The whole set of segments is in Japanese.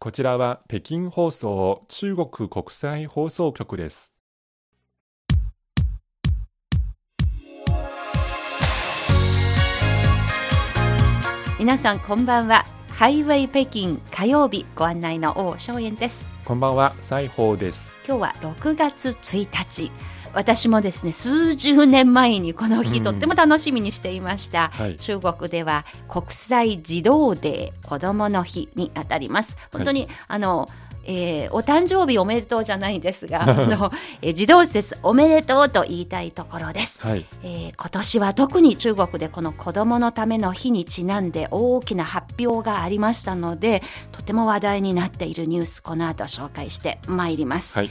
こちらは北京放送中国国際放送局です。皆さんこんばんはハイウェイ北京火曜日ご案内の王正円ですこんばんは、西宝です。今日は6月1日私もですね数十年前にこの日、うん。とっても楽しみにしていました、はい。中国では国際児童デー子供の日にあたります。本当に、あのえーお誕生日おめでとうじゃないんですが あの、えー児童節おめでとうと言いたいところです。はい、えー今年は特に中国でこの子どものための日にちなんで大きな発表がありましたのでとても話題になっているニュースこの後紹介してまいります、はい、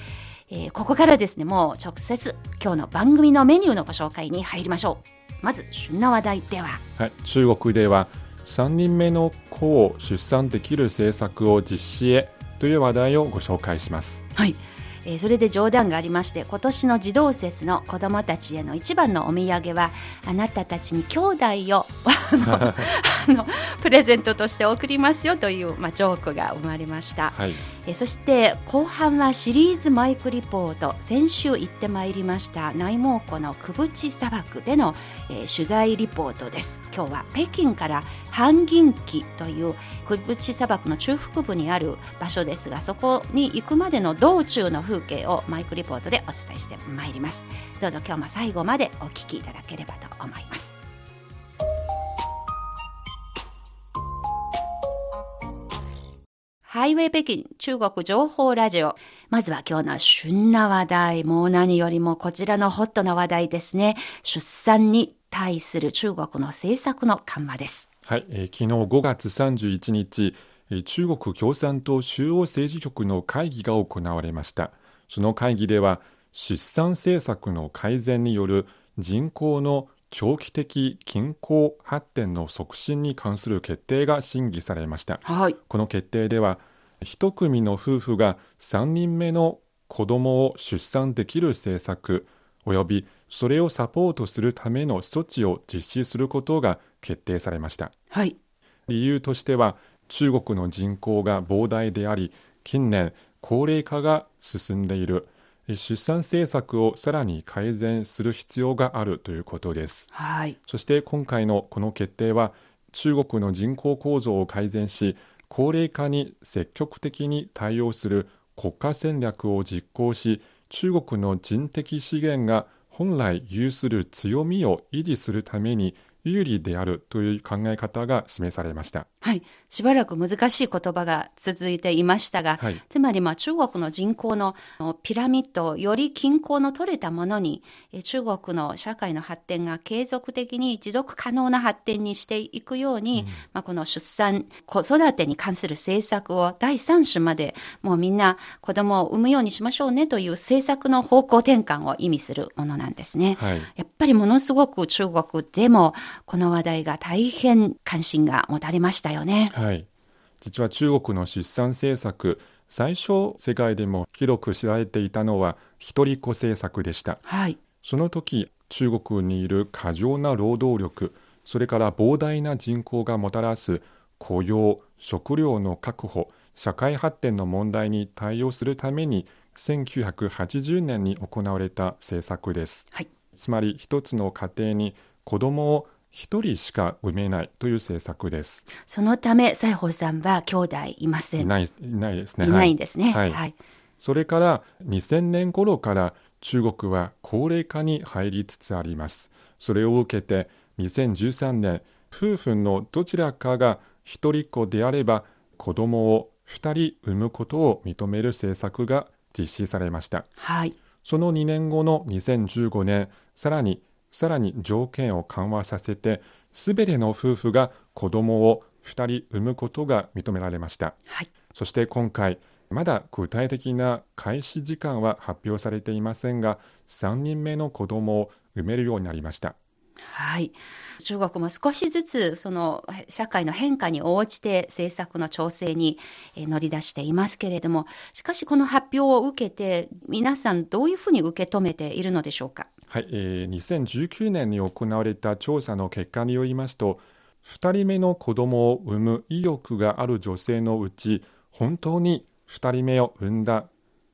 えーここからですねもう直接今日の番組のメニューのご紹介に入りましょう。まず旬な話題では。はい、中国では3人目の子を出産できる政策を実施へという話題をご紹介します。はい、えーそれで冗談がありまして今年の児童節の子どもたちへの一番のお土産はあなたたちに兄弟を あのプレゼントとして送りますよという、まあ、ジョークが生まれました、はい、えそして後半はシリーズマイクリポート。先週行ってまいりました内蒙古のクブチ砂漠での、えー取材リポートです。今日は北京から半銀期というクブチ砂漠の中腹部にある場所ですがそこに行くまでの道中の風景をマイクリポートでお伝えしてまいります。どうぞ今日も最後までお聞きいただければと思います。ハイウェイ北京中国情報ラジオ。まずは今日の旬な話題。もう何よりもこちらのホットな話題ですね。出産に対する中国の政策の緩和です。はい、えー昨日5月31日、えー中国共産党中央政治局の会議が行われました。その会議では、出産政策の改善による人口の長期的均衡発展の促進に関する決定が審議されました。はい。この決定では、一組の夫婦が3人目の子供を出産できる政策、およびそれをサポートするための措置を実施することが決定されました。はい。理由としては中国の人口が膨大であり近年高齢化が進んでいる出産政策をさらに改善する必要があるということですはい。そして今回のこの決定は中国の人口構造を改善し高齢化に積極的に対応する国家戦略を実行し中国の人的資源が本来有する強みを維持するために有利であるという考え方が示されました。はい。しばらく難しい言葉が続いていましたが、はいつまりまあ中国の人口のピラミッドをより均衡の取れたものに、え中国の社会の発展が継続的に持続可能な発展にしていくように、まあ、この出産、子育てに関する政策を第三種までもうみんな子供を産むようにしましょうねという政策の方向転換を意味するものなんですね。はいやっぱりものすごく中国でもこの話題が大変関心が持たれましたよね。はい、実は中国の出産政策最初世界でも広く知られていたのは一人っ子政策でしたはい。その時中国にいる過剰な労働力それから膨大な人口がもたらす雇用食料の確保社会発展の問題に対応するために1980年に行われた政策ですはい。つまり一つの家庭に子供を一人しか産めないという政策ですそのため、西宝さんは兄弟いません。いないいないですね。いないんですね。はいはい。それから2000年頃から中国は高齢化に入りつつあります。それを受けて2013年、夫婦のどちらかが一人っ子であれば子供を2人産むことを認める政策が実施されました。はい。その2年後の2015年、さらにさらに条件を緩和させて、すべての夫婦が子供を2人産むことが認められました。はい。そして今回、まだ具体的な開始時間は発表されていませんが、3人目の子供を産めるようになりました。はい。中国も少しずつその社会の変化に応じて政策の調整にえー乗り出していますけれども、しかしこの発表を受けて皆さんどういうふうに受け止めているのでしょうか？はい、えー2019年に行われた調査の結果によりますと、2人目の子供を産む意欲がある女性のうち、本当に2人目を産んだ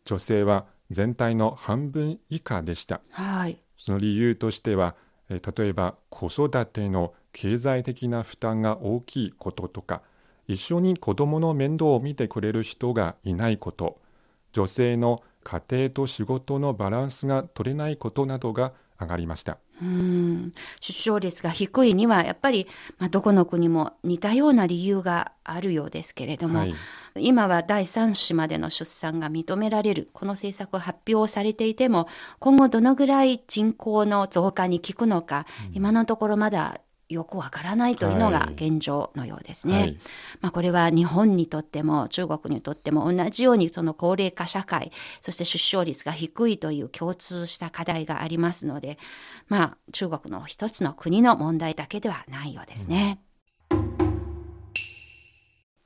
女性は全体の半分以下でした。はい。その理由としては、えー例えば子育ての経済的な負担が大きいこととか、一緒に子供の面倒を見てくれる人がいないこと、女性の家庭と仕事のバランスが取れないことなどが上がりました。うん。出生率が低いにはやっぱり、まあ、どこの国も似たような理由があるようですけれども、はい。今は第3子までの出産が認められるこの政策を発表されていても今後どのぐらい人口の増加に効くのか、今のところまだよくわからないというのがはい現状のようですね。はいまあ、これは日本にとっても中国にとっても同じようにその高齢化社会そして出生率が低いという共通した課題がありますので、まあ、中国の一つの国の問題だけではないようですね。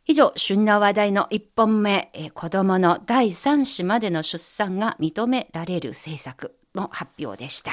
以上、旬な話題の1本目、えー子供の第3子までの出産が認められる政策の発表でした。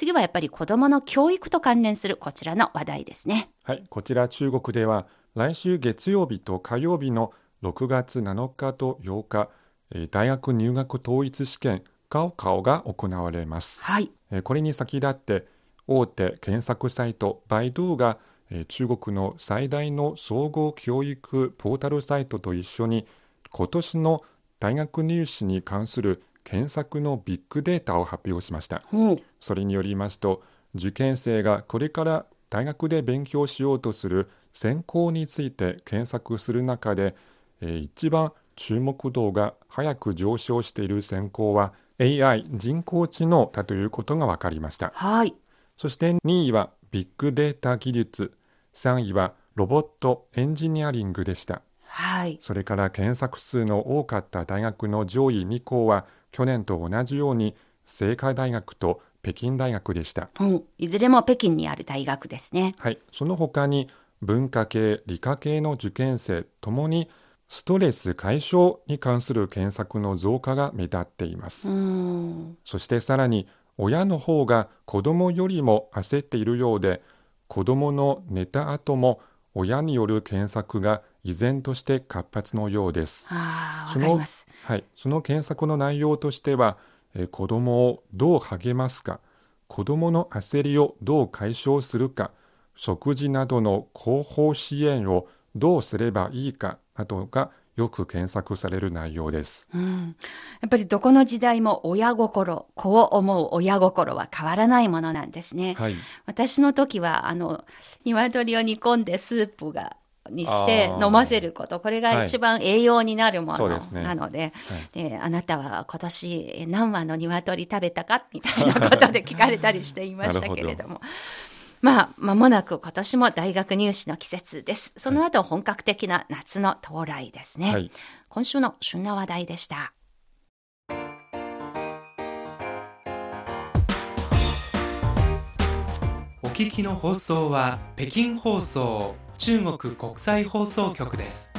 次はやっぱり子供の教育と関連するこちらの話題ですね。はい、こちら中国では来週月曜日と火曜日の6月7日と8日、えー大学入学統一試験高考が行われます。はい。えーこれに先立って大手検索サイトバイドゥが、えー中国の最大の総合教育ポータルサイトと一緒に今年の大学入試に関する検索のビッグデータを発表しました。ほうそれによりますと受験生がこれから大学で勉強しようとする専攻について検索する中で、えー一番注目度が早く上昇している専攻は AI 人工知能だということが分かりましたはい。そして2位はビッグデータ技術3位はロボットエンジニアリングでしたはい。それから検索数の多かった大学の上位2校は去年と同じように清華大学と北京大学でした。うん、いずれも北京にある大学ですね。はい、その他に文化系、理科系の受験生ともにストレス解消に関する検索の増加が目立っています。うん。そしてさらに親の方が子供よりも焦っているようで子供の寝た後も親による検索が依然として活発のようです。その。はい、その検索の内容としては、えー子供をどう励ますか子供の焦りをどう解消するか食事などの広報支援をどうすればいいかなどがよく検索される内容です。うん。やっぱりどこの時代も親心、子を思う親心は変わらないものなんですね。はい、私の時は、あの、鶏を煮込んでスープが、にして飲ませること。これが一番栄養になるものそうですねなので、であなたは今年え何羽の鶏食べたかみたいなことで聞かれたりしていましたけれども。まあ、間もなく今年も大学入試の季節です。その後本格的な夏の到来ですね。はい、今週の旬な話題でした。お聞きの放送は北京放送中国国際放送局です。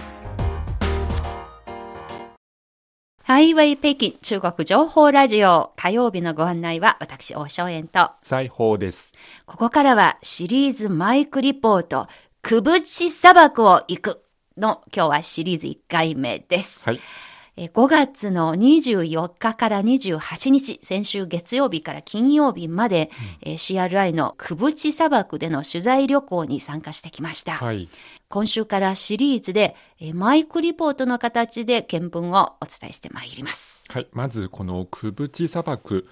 ハイウェイ北京中国情報ラジオ火曜日のご案内は私、大正円と、裁縫です。ここからはシリーズマイクリポート、くぶち砂漠を行くの今日はシリーズ1回目です。はい、えー5月の24日から28日、先週月曜日から金曜日まで、えー CRI のくぶち砂漠での取材旅行に参加してきました。はい、今週からシリーズで、えーマイクリポートの形で見聞をお伝えしてまいります。はい、まずこのクブチ砂漠、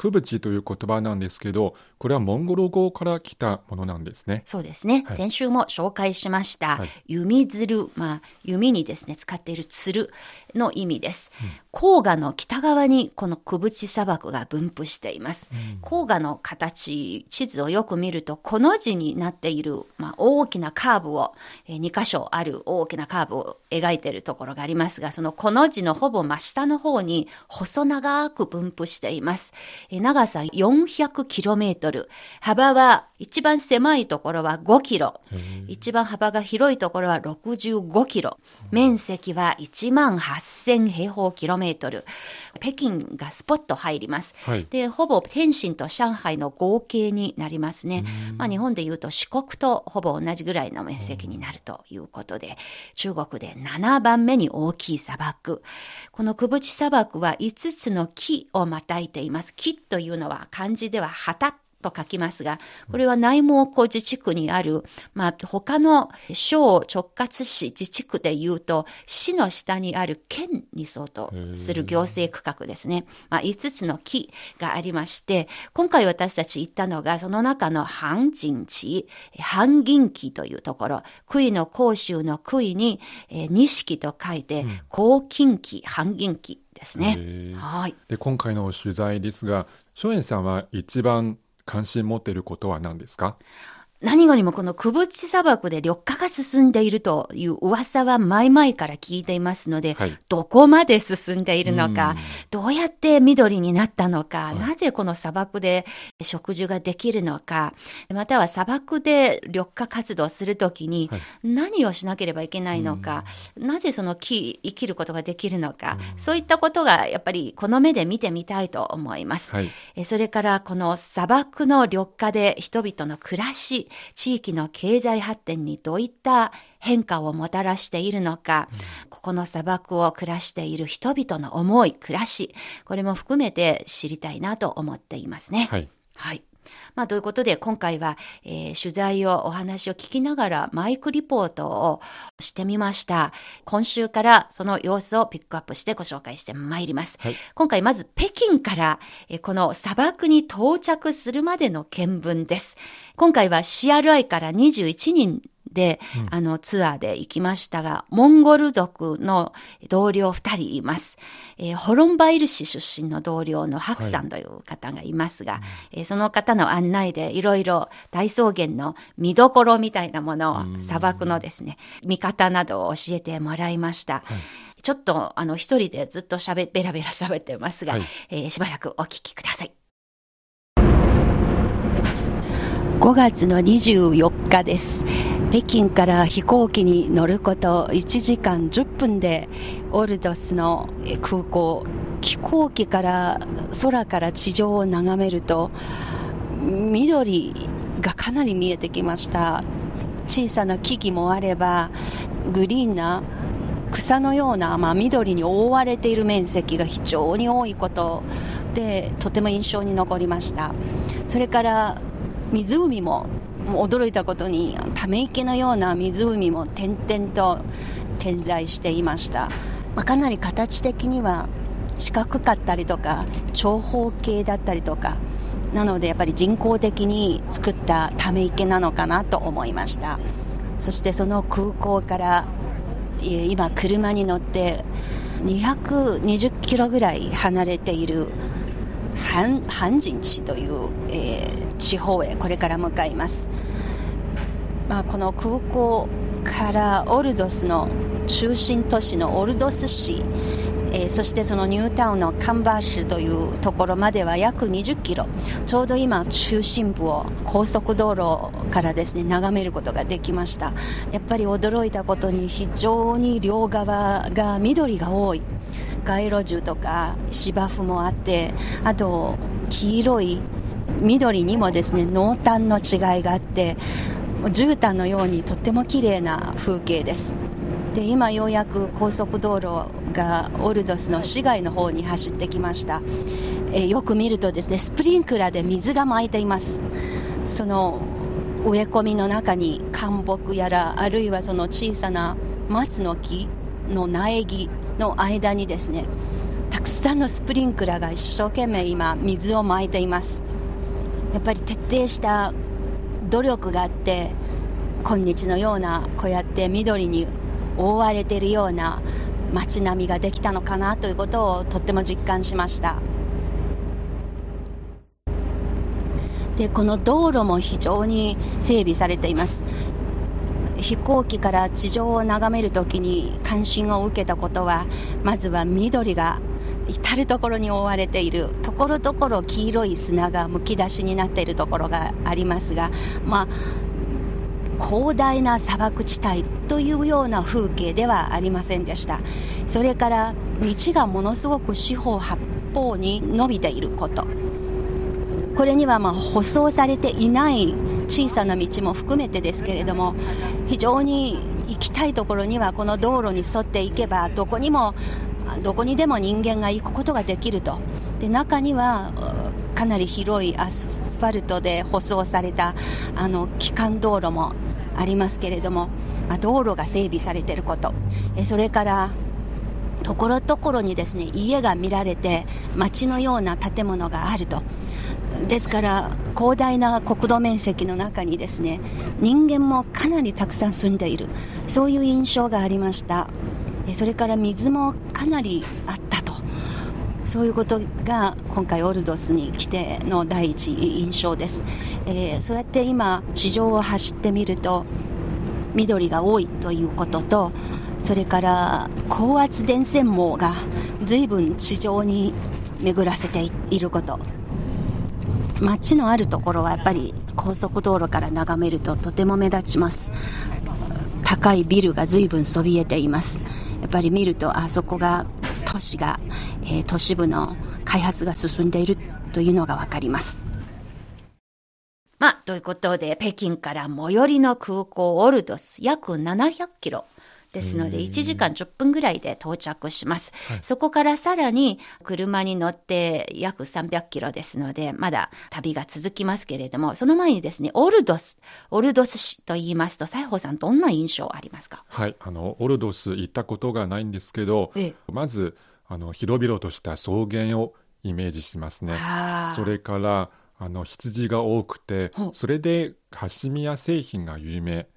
クブチという言葉なんですけど、これはモンゴル語から来たものなんですね。そうですね。はい先週も紹介しました、はい弓鶴、まあ、弓にですね、使っている鶴の意味です。黄河の北側にこのクブチ砂漠が分布しています。黄河の形、地図をよく見ると、この字になっている、まあ、大きなカーブを、え2箇所ある大きなカーブを描いているところがありますが、そのこの字のほぼ真下の方に細長く分布しています。長さ 400km、幅は一番狭いところは 5km、一番幅が広いところは 65km、面積は1万8000平方キロメートル。北京がスポット入ります。はいで、ほぼ天津と上海の合計になりますね。まあ日本で言うと四国とほぼ同じぐらいの面積になるということで、中国で7番目に大きい砂漠。この久淵砂漠は5つの木をまたいています。木というのは漢字では旗と書きますが、これは内蒙古自治区にある、まあ、他の省直轄市自治区で言うと、市の下にある県に相当する行政区画ですね。まあ、5つの木がありまして、今回私たち行ったのが、その中の半人地、半銀期というところ、杭の甲州の杭に、えー錦と書いて、甲金期、半銀期ですね。はい。で今回の取材ですが松園さんは一番関心持っていることは何ですか？何よりもこの久淵砂漠で緑化が進んでいるという噂は前々から聞いていますので、はい。どこまで進んでいるのかうん、どうやって緑になったのか、い。なぜこの砂漠で植樹ができるのか、または砂漠で緑化活動するときにはい。何をしなければいけないのか、なぜその木、生きることができるのか、そういったことがやっぱりこの目で見てみたいと思います。はい。えそれからこの砂漠の緑化で人々の暮らし、地域の経済発展にどういった変化をもたらしているのか、ここの砂漠を暮らしている人々の思い、暮らし、これも含めて知りたいなと思っていますね。はいはい。まあ、ということで、今回は、えー取材を、お話を聞きながら、マイクリポートをしてみました。今週からその様子をピックアップしてご紹介してまいります。はい今回、まず北京から、えーこの砂漠に到着するまでの見聞です。今回は CRI から21人で、あの、ツアーで行きましたが、モンゴル族の同僚2人います。えーホロンバイル市出身の同僚のハクさんという方がいますが、えーその方の案内でいろいろ大草原の見どころみたいなものを、砂漠のですね、見方などを教えてもらいました。ちょっと、あの、一人でずっと喋、ベラベラ 喋ってますが、はいえーしばらくお聞きください。5月の24日です。北京から飛行機に乗ること1時間10分でオルドスの空港、飛行機から空から地上を眺めると緑がかなり見えてきました。小さな木々もあればグリーンな草のような、まあ、緑に覆われている面積が非常に多いことでとても印象に残りましたそれから湖ももう驚いたことにため池のような湖も点々と点在していました、まあかなり形的には四角かったりとか長方形だったりとか。なのでやっぱり人工的に作ったため池なのかなと思いました。そしてその空港から今車に乗って220キロぐらい離れている半半人地という、えー地方へこれから向かいます、まあ、この空港からオルドスの中心都市のオルドス市えーそしてそのニュータウンのカンバー市というところまでは約20キロ。ちょうど今中心部を高速道路からですね眺めることができました。やっぱり驚いたことに非常に両側が緑が多い。街路樹とか芝生もあってあと黄色い緑にもですね濃淡の違いがあって絨毯のようにとっても綺麗な風景です。で今ようやく高速道路がオルドスの市街の方に走ってきました、えよく見るとですねスプリンクラーで水が巻いています。その植え込みの中に灌木やらあるいはその小さな松の木の苗木の間にですねたくさんのスプリンクラーが一生懸命今水をまいています。やっぱり徹底した努力があって今日のようなこうやって緑に覆われているような街並みができたのかなということをとっても実感しました。でこの道路も非常に整備されています。飛行機から地上を眺めるときに関心を受けたことはまずは緑が至る所に覆われているところどころ黄色い砂がむき出しになっているところがありますが、まあ、広大な砂漠地帯というような風景ではありませんでした。それから道がものすごく四方八方に伸びていること。これにはまあ舗装されていない小さな道も含めてですけれども非常に行きたいところにはこの道路に沿っていけばどこにもどこにでも人間が行くことができると。で中にはかなり広いアスファルトで舗装されたあの基幹道路もありますけれども、まあ、道路が整備されていること。えそれからところどころにですね家が見られて街のような建物があると。ですから広大な国土面積の中にですね人間もかなりたくさん住んでいる。そういう印象がありました。それから水もかなりあったと。そういうことが今回オルドスに来ての第一印象です、えー、そうやって今地上を走ってみると緑が多いということとそれから高圧電線網が随分地上に巡らせていること。街のあるところはやっぱり高速道路から眺めるととても目立ちます。高いビルが随分そびえています。やっぱり見るとあそこが都市が、えー、都市部の開発が進んでいるというのが分かります。まあ、ということで、北京から最寄りの空港オルドス、約700キロ。ですので、1時間10分ぐらいで到着します。はい、そこからさらに車に乗って約300キロですので、まだ旅が続きますけれども、その前にですね、オルドス、オルドス市と言いますと、西郷さん、どんな印象ありますか？はい、あの、オルドス行ったことがないんですけど、ええ、まず、あの、広々とした草原をイメージしますね。それから、あの羊が多くて、それでカシミヤ製品が有名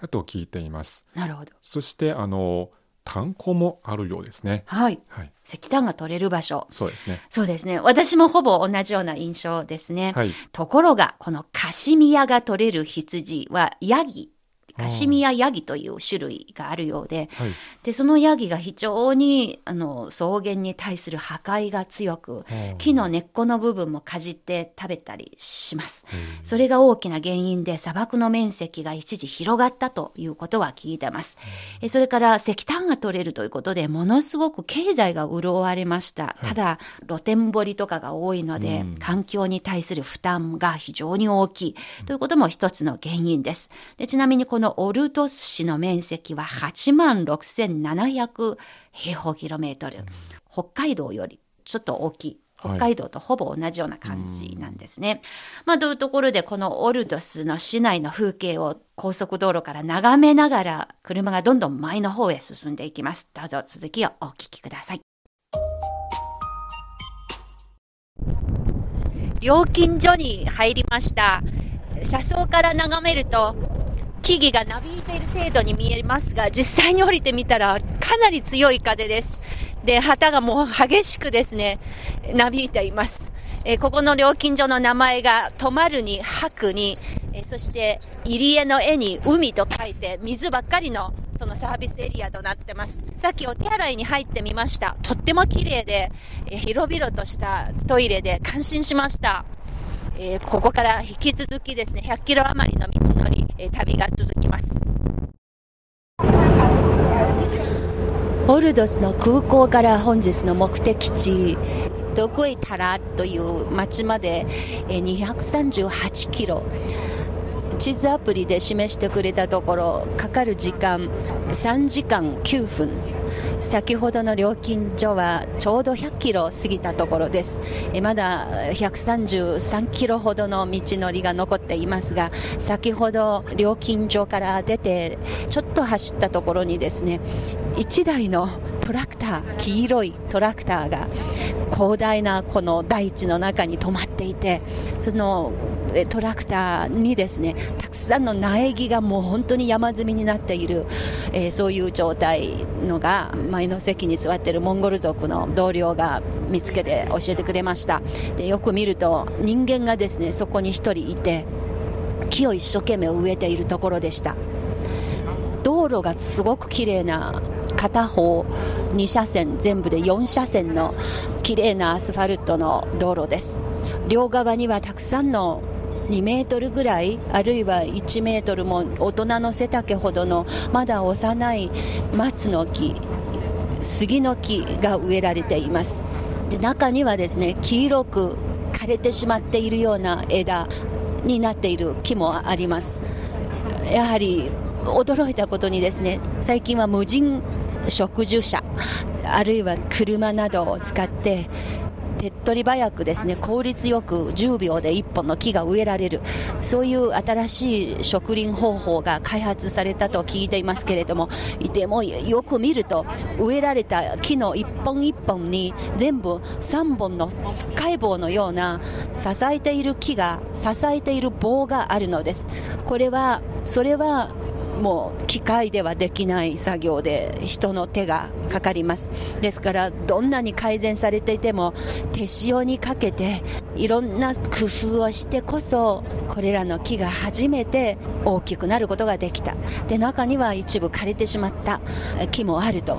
だと聞いています。なるほど。そしてあの炭鉱もあるようですね。はい。はい、石炭が取れる場所。そうですね。そうですね。私もほぼ同じような印象ですね。はい。ところが、このカシミヤが取れる羊はヤギカシミヤヤギという種類があるようで、はい、でそのヤギが非常にあの草原に対する破壊が強く、木の根っこの部分もかじって食べたりします。それが大きな原因で砂漠の面積が一時広がったということは聞いてます。えそれから石炭が取れるということで、ものすごく経済が潤われました。ただ、露天掘りとかが多いので、環境に対する負担が非常に大きいということも一つの原因です。でちなみにこののオルドス市の面積は8万6700平方キロメートル。北海道よりちょっと大きい。北海道とほぼ同じような感じなんですね。はい、まあ、というところで、このオルドスの市内の風景を高速道路から眺めながら、車がどんどん前の方へ進んでいきます。どうぞ続きをお聞きください。料金所に入りました。車窓から眺めると、木々がなびいている程度に見えますが、実際に降りてみたらかなり強い風です。で、旗がもう激しくですね、なびいています。えー、ここの料金所の名前が、止まるに、吐くに、えー、そして、入り江の絵に海と書いて、水ばっかりのそのサービスエリアとなってます。さっきお手洗いに入ってみました。とっても綺麗で、えー、広々としたトイレで感心しました。えー、ここから引き続きですね、100キロ余りの道のり、えー、旅が続きます。ボルドスの空港から本日の目的地、ドクエタラという町まで238キロ。地図アプリで示してくれたところ、かかる時間3時間9分。先ほどの料金所はちょうど100キロ過ぎたところです。えまだ133キロほどの道のりが残っていますが先ほど料金所から出てちょっと走ったところにですね1台のトラクター黄色いトラクターが広大なこの大地の中に止まっていてそのトラクターにですねたくさんの苗木がもう本当に山積みになっている、えー、そういう状態のが前の席に座っているモンゴル族の同僚が見つけて教えてくれました。でよく見ると人間がですねそこに1人いて木を一生懸命植えているところでした。道路がすごく綺麗な片方2車線全部で4車線の綺麗なアスファルトの道路です。両側にはたくさんの2メートルぐらいあるいは1メートルも大人の背丈ほどのまだ幼い松の木杉の木が植えられています。で中にはですね黄色く枯れてしまっているような枝になっている木もあります。やはり驚いたことにですね最近は無人植樹車あるいは車などを使って手っ取り早くですね効率よく10秒で1本の木が植えられる。そういう新しい植林方法が開発されたと聞いていますけれどもでもよく見ると植えられた木の1本1本に全部3本のつっかい棒のような支えている木が支えている棒があるのです。これはそれはもう機械ではできない作業で人の手がかかります。ですからどんなに改善されていても手塩にかけていろんな工夫をしてこそこれらの木が初めて大きくなることができた。で中には一部枯れてしまった。木もあると。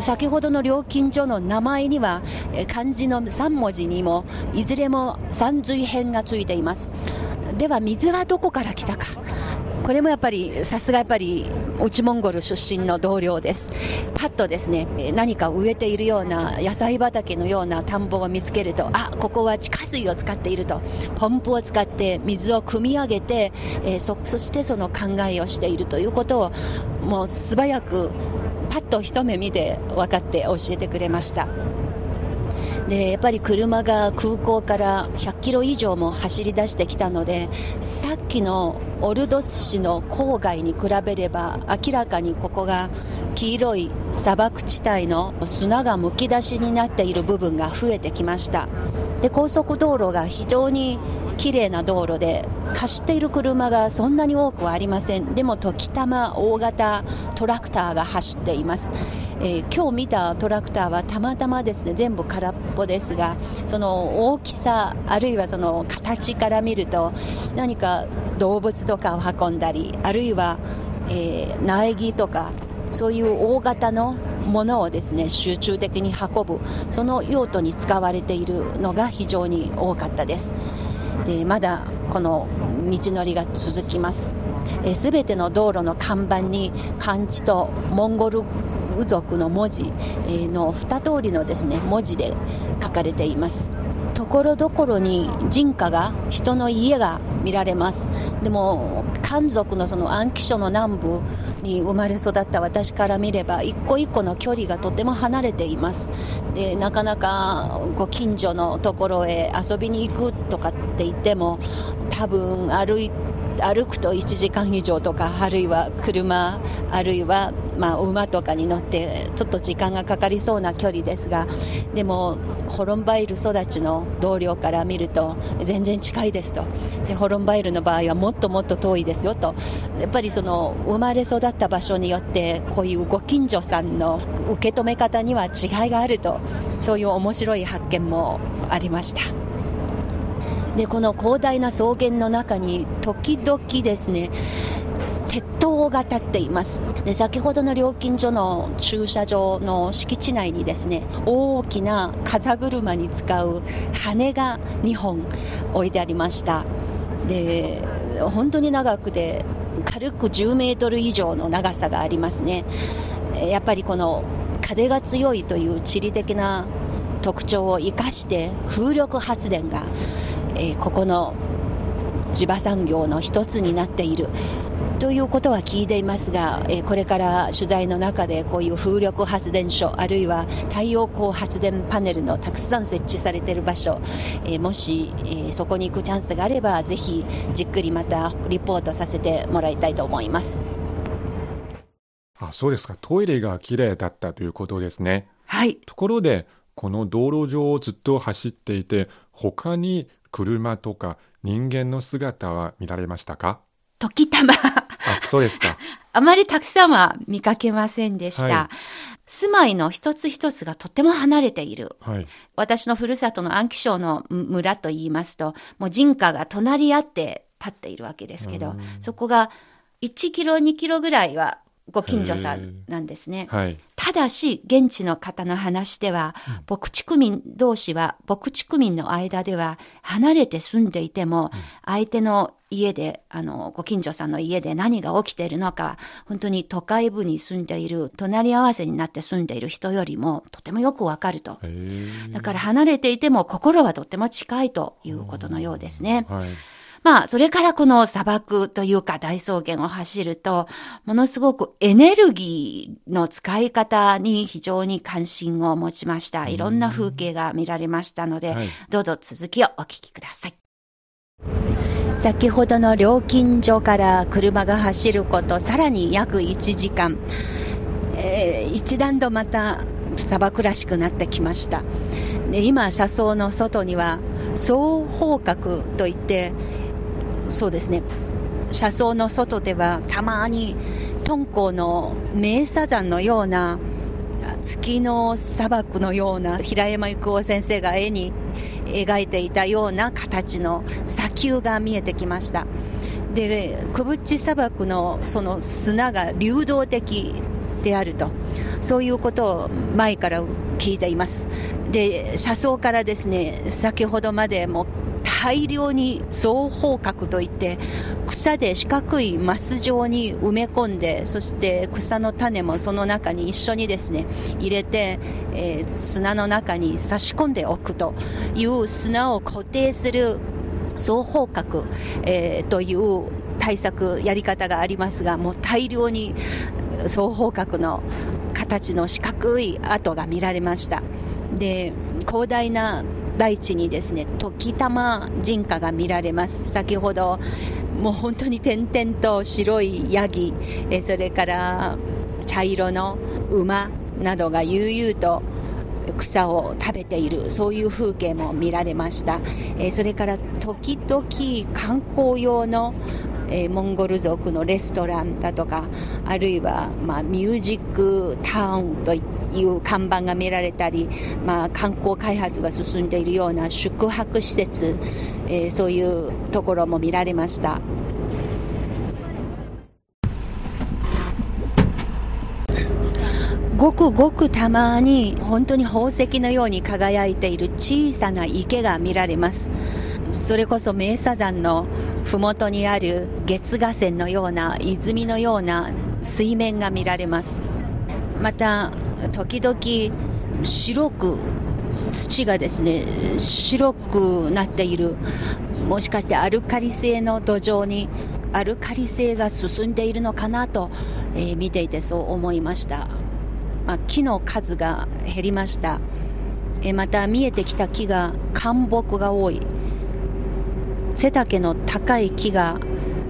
先ほどの料金所の名前には漢字の3文字にもいずれも山水編がついています。では水はどこから来たか。これもやっぱりさすがやっぱり内モンゴル出身の同僚です。パッとですね何か植えているような野菜畑のような田んぼを見つけるとあここは地下水を使っていると。ポンプを使って水を汲み上げて、えー、そそしてその考えをしているということをもう素早くパッと一目見て分かって教えてくれました。でやっぱり車が空港から100キロ以上も走り出してきたのでさっきのオルドス市の郊外に比べれば明らかにここが黄色い砂漠地帯の砂がむき出しになっている部分が増えてきました。で高速道路が非常に綺麗な道路で走っている車がそんなに多くはありません。でも時たま大型トラクターが走っています、えー、今日見たトラクターはたまたまですね全部空っぽですがその大きさあるいはその形から見ると何か動物とかを運んだりあるいは、えー、苗木とかそういう大型のものをですね集中的に運ぶその用途に使われているのが非常に多かったです。でまだこの道のりが続きます。すべての道路の看板に漢字とモンゴル族の文字の2通りのですね文字で書かれています。ところどころに人家が人の家が見られます。でも漢族のその安徽省の南部に生まれ育った私から見れば一個一個の距離がとても離れています。でなかなかご近所のところへ遊びに行くとかって言っても多分歩い歩くと1時間以上とかあるいは車あるいはまあ馬とかに乗ってちょっと時間がかかりそうな距離ですがでもホロンバイル育ちの同僚から見ると全然近いですと。でホロンバイルの場合はもっともっと遠いですよと。やっぱりその生まれ育った場所によってこういうご近所さんの受け止め方には違いがあると。そういう面白い発見もありました。でこの広大な草原の中に時々ですね鉄塔が立っています。で先ほどの料金所の駐車場の敷地内にですね大きな風車に使う羽が2本置いてありました。で本当に長くて軽く10メートル以上の長さがありますね。やっぱりこの風が強いという地理的な特徴を生かして風力発電がえー、ここの地場産業の一つになっている。ということは聞いていますが、えー、これから取材の中でこういう風力発電所あるいは太陽光発電パネルのたくさん設置されている場所、えー、もし、えー、そこに行くチャンスがあればぜひじっくりまたリポートさせてもらいたいと思います。あそうですか。トイレが綺麗だったということですね。はい。ところでこの道路上をずっと走っていて他に車とか人間の姿は見られましたか？時たまあ、そうですか。あまりたくさんは見かけませんでした。はい、住まいの一つ一つがとても離れている。はい、私のふるさとの安徽省の村と言いますと、もう人家が隣り合って立っているわけですけど、そこが1キロ2キロぐらいはご近所さんなんですね。はい。ただし、現地の方の話では、牧畜民同士は、牧畜民の間では、離れて住んでいても、相手の家で、あの、ご近所さんの家で何が起きているのか、本当に都会部に住んでいる、隣り合わせになって住んでいる人よりも、とてもよくわかると。だから離れていても心はとっても近いということのようですね。はい。まあ、それからこの砂漠というか大草原を走ると、ものすごくエネルギーの使い方に非常に関心を持ちました。いろんな風景が見られましたので、はいどうぞ続きをお聞きください。先ほどの料金所から車が走ること、さらに約1時間。えー一段とまた砂漠らしくなってきました。で今、車窓の外には、双方角といって、そうですね、車窓の外ではたまに敦煌の名砂山のような月の砂漠のような平山郁夫先生が絵に描いていたような形の砂丘が見えてきました。でクブッチ砂漠のその砂が流動的であると。そういうことを前から聞いています。で車窓からですね先ほどまでも大量に双方角といって草で四角いマス状に埋め込んでそして草の種もその中に一緒にですね入れて、えー砂の中に差し込んでおくという砂を固定する双方角、えーという対策やり方がありますがもう大量に双方角の形の四角い跡が見られました。で広大な大地にですね時たま人家が見られます。先ほどもう本当に点々と白いヤギえそれから茶色の馬などが悠々と草を食べているそういう風景も見られました、えそれから時々観光用のえモンゴル族のレストランだとかあるいは、まあ、ミュージックタウンといったいう看板が見られたり、まあ、観光開発が進んでいるような宿泊施設、えーそういうところも見られました。ごくごくたまに本当に宝石のように輝いている小さな池が見られますそれこそ名砂山の麓にある月河川のような泉のような水面が見られますまた時々白く土がですね白くなっているもしかしてアルカリ性の土壌にアルカリ性が進んでいるのかなと、えー見ていてそう思いましたまあ、木の数が減りました。えーまた見えてきた木が干木が多い。背丈の高い木が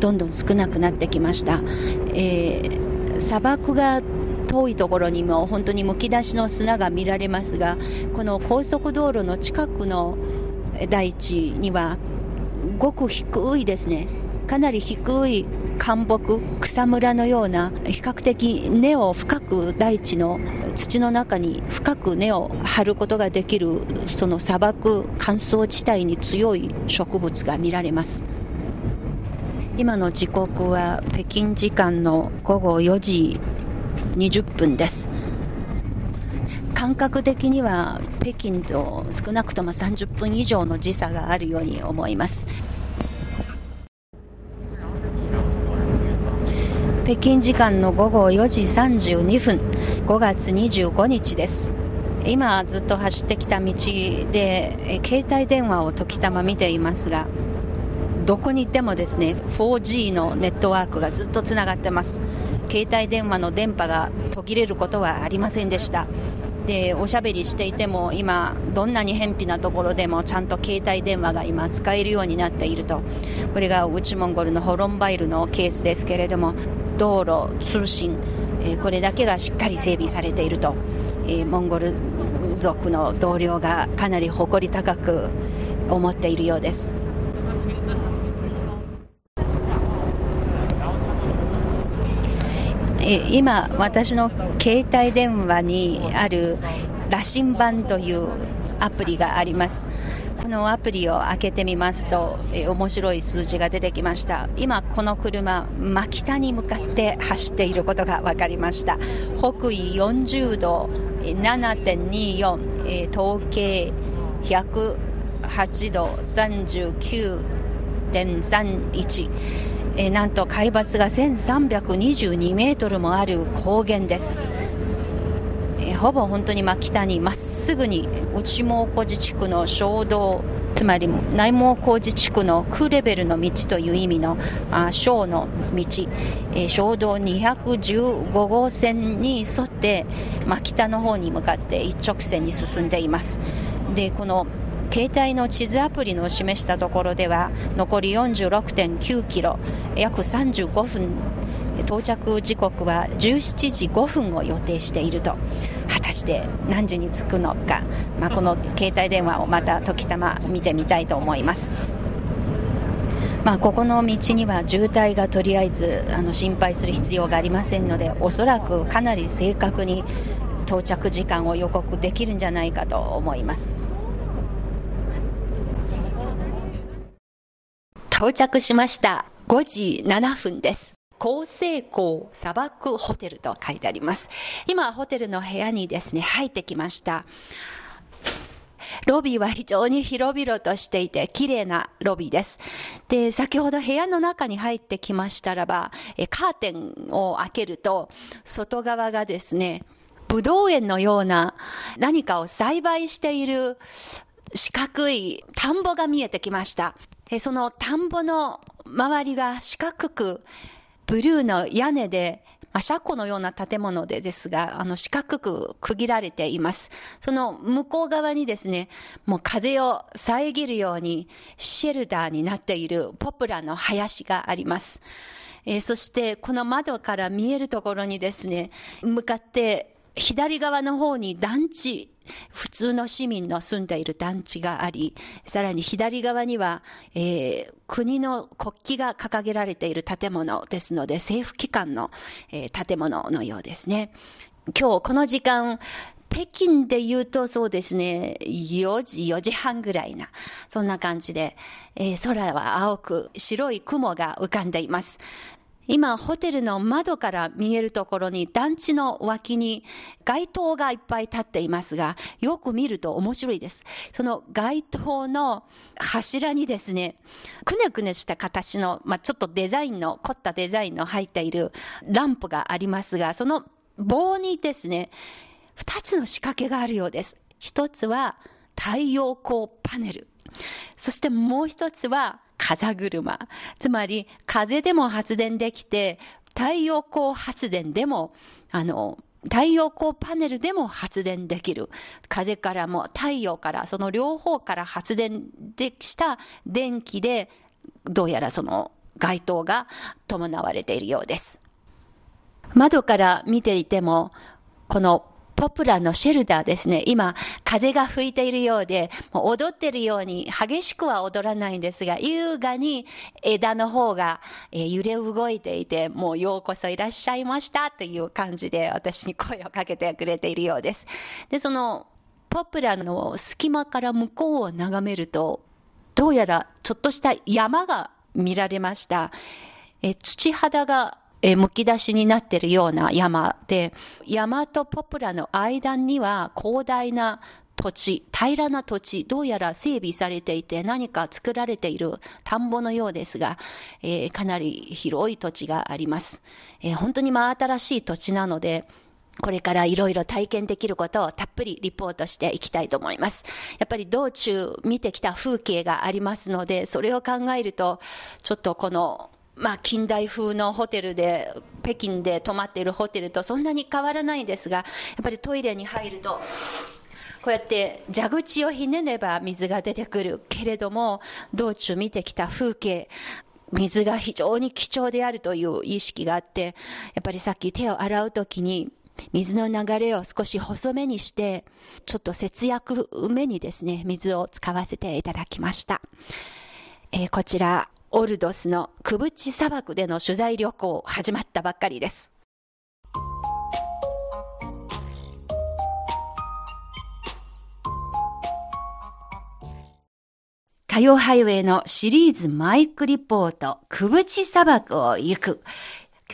どんどん少なくなってきました。えー砂漠が遠いところにも本当にむき出しの砂が見られますが、この高速道路の近くのえ大地にはごく低いですね。かなり低い干木、草むらのような比較的根を深く大地の土の中に深く根を張ることができるその砂漠乾燥地帯に強い植物が見られます。今の時刻は北京時間の午後4時20分です。感覚的には北京と少なくとも30分以上の時差があるように思います。北京時間の午後4時32分5月25日です今ずっと走ってきた道で携帯電話を時たま見ていますがどこに行ってもですね 4G のネットワークがずっとつながってます携帯電話の電波が途切れることはありませんでした。でおしゃべりしていても今どんなに偏僻なところでもちゃんと携帯電話が今使えるようになっていると。これが内モンゴルのホロンバイルのケースですけれども道路通信、えこれだけがしっかり整備されていると、えモンゴル族の同僚がかなり誇り高く思っているようですえー今私の携帯電話にある羅針盤というアプリがあります。このアプリを開けてみますと、え、面白い数字が出てきました。今この車真北に向かって走っていることが分かりました。北緯40度7.24、えー、統計108度39.31えー、なんと海抜が1322メートルもある高原です。えー、ほぼ本当に真北にまっすぐに内蒙古自治区の衝動つまり内蒙古自治区の空レベルの道という意味のあ小の道、えー、小道215号線に沿って真北の方に向かって一直線に進んでいます。でこの携帯の地図アプリの示したところでは残り46.9キロ約35分到着時刻は17時5分を予定していると果たして何時に着くのか、まあ、この携帯電話をまた時たま見てみたいと思います。まあ、ここの道には渋滞がとりあえずあの心配する必要がありませんのでおそらくかなり正確に到着時間を予告できるんじゃないかと思います。到着しました。5時7分です。高成功砂漠ホテルと書いてあります。今、ホテルの部屋にですね、入ってきました。ロビーは非常に広々としていて、綺麗なロビーです。で、先ほど部屋の中に入ってきましたらば、えカーテンを開けると、外側がですね、武道園のような何かを栽培している四角い田んぼが見えてきました。その田んぼの周りが四角く、ブルーの屋根で、まあ、車庫のような建物でですが、あの四角く区切られています。その向こう側にですね、もう風を遮るようにシェルターになっているポプラの林があります。えー、そしてこの窓から見えるところにですね、向かって左側の方に団地普通の市民の住んでいる団地があり、さらに左側には、えー、国の国旗が掲げられている建物ですので、政府機関の、えー、建物のようですね。今日この時間、北京で言うとそうですね、4時、4時半ぐらいな、そんな感じで、えー、空は青く白い雲が浮かんでいます。今、ホテルの窓から見えるところに団地の脇に街灯がいっぱい立っていますが、よく見ると面白いです。その街灯の柱にですね、くねくねした形の、まあ、ちょっとデザインの、凝ったデザインの入っているランプがありますが、その棒にですね、二つの仕掛けがあるようです。一つは太陽光パネル。そしてもう一つは風車。つまり、風でも発電できて、太陽光発電でも、あの、太陽光パネルでも発電できる。風からも太陽から、その両方から発電でした電気で、どうやらその街灯が伴われているようです。窓から見ていても、このポプラのシェルターですね。今、風が吹いているようで、踊ってるように激しくは踊らないんですが、優雅に枝の方が、え、揺れ動いていて、もうようこそいらっしゃいましたという感じで私に声をかけてくれているようです。で、そのポプラの隙間から向こうを眺めると、どうやらちょっとした山が見られました。え土肌がえむき出しになってるような山で、山とポプラの間には広大な土地、平らな土地、どうやら整備されていて何か作られている田んぼのようですが、えー、かなり広い土地があります。えー、本当に真新しい土地なので、これからいろいろ体験できることをたっぷりリポートしていきたいと思います。やっぱり道中見てきた風景がありますので、それを考えると、ちょっとこのまあ、近代風のホテルで、北京で泊まっているホテルとそんなに変わらないですが、やっぱりトイレに入ると、こうやって蛇口をひねれば水が出てくるけれども、道中見てきた風景、水が非常に貴重であるという意識があって、やっぱりさっき手を洗うときに、水の流れを少し細めにして、ちょっと節約めにですね、水を使わせていただきました。えー、こちら、オルドスのクブチ砂漠での取材旅行始まったばっかりです。火曜ハイウェイのシリーズマイクリポート、くぶち砂漠を行く。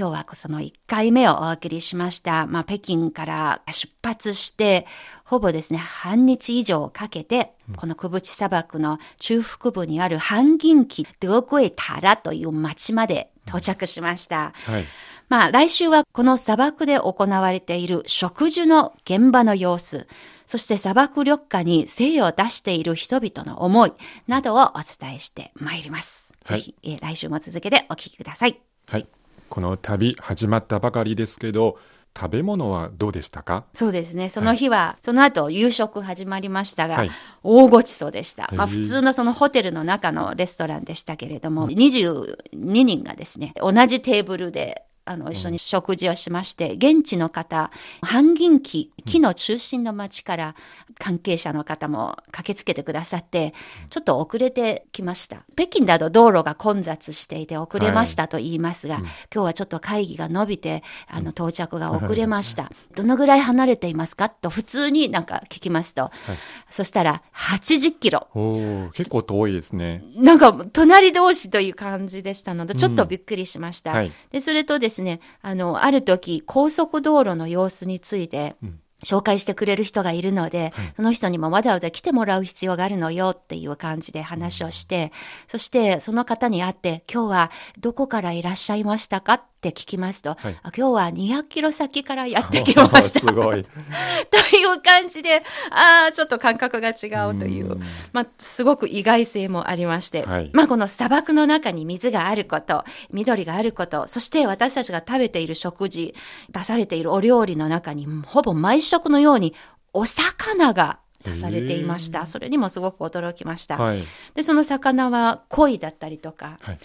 今日はその1回目をお送りしました。まあ、北京から出発して、ほぼですね、半日以上かけて、このくぶち砂漠の中腹部にある半銀期ドクエタラという町まで到着しました。はい。まあ来週はこの砂漠で行われている植樹の現場の様子、そして砂漠緑化に精を出している人々の思いなどをお伝えしてまいります。はいぜひ、えー来週も続けてお聞きください。はい。この旅始まったばかりですけど、食べ物はどうでしたか？そうですね。その日は、その後夕食始まりましたが、はい。大ごちそうでした。まあ普通のそのホテルの中のレストランでしたけれども、22人がですね、同じテーブルで、あの、一緒に食事をしまして、現地の方、半銀期、木の中心の町から関係者の方も駆けつけてくださって、ちょっと遅れてきました。北京だと道路が混雑していて遅れましたと言いますが、今日はちょっと会議が伸びて、あの、到着が遅れました。どのぐらい離れていますか？と普通になんか聞きますと、そしたら80キロ。結構遠いですね。なんか隣同士という感じでしたので、ちょっとびっくりしました。はい。で、それとですね、あの、ある時、高速道路の様子について、紹介してくれる人がいるので、その人にもわざわざ来てもらう必要があるのよっていう感じで話をして、そしてその方に会って、今日はどこからいらっしゃいましたかって聞きますと、はい。あ今日は200キロ先からやってきました。すごい。という感じで、ああ、ちょっと感覚が違うという。うん、まあ、すごく意外性もありまして、はい。まあ、この砂漠の中に水があること、緑があること、そして私たちが食べている食事、出されているお料理の中に、ほぼ毎食のように、お魚が出されていました。それにもすごく驚きました。はい。で、その魚は鯉だったりとか、はい。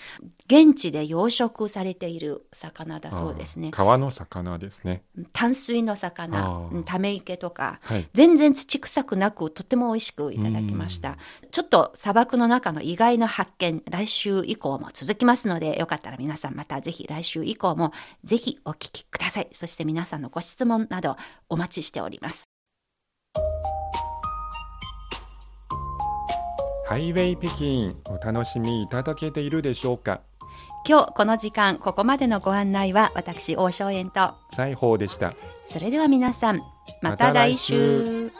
現地で養殖されている魚だそうですね。川の魚ですね。淡水の魚ため池とか、はい全然土臭くなく、とても美味しくいただきました。ちょっと砂漠の中の意外な発見、来週以降も続きますので、よかったら皆さんまたぜひ来週以降もぜひお聞きください。そして皆さんのご質問などお待ちしております。ハイウェイ北京お楽しみいただけているでしょうか？今日この時間、ここまでのご案内は私、大正円と、西宝でした。それでは皆さん、またまた来来週週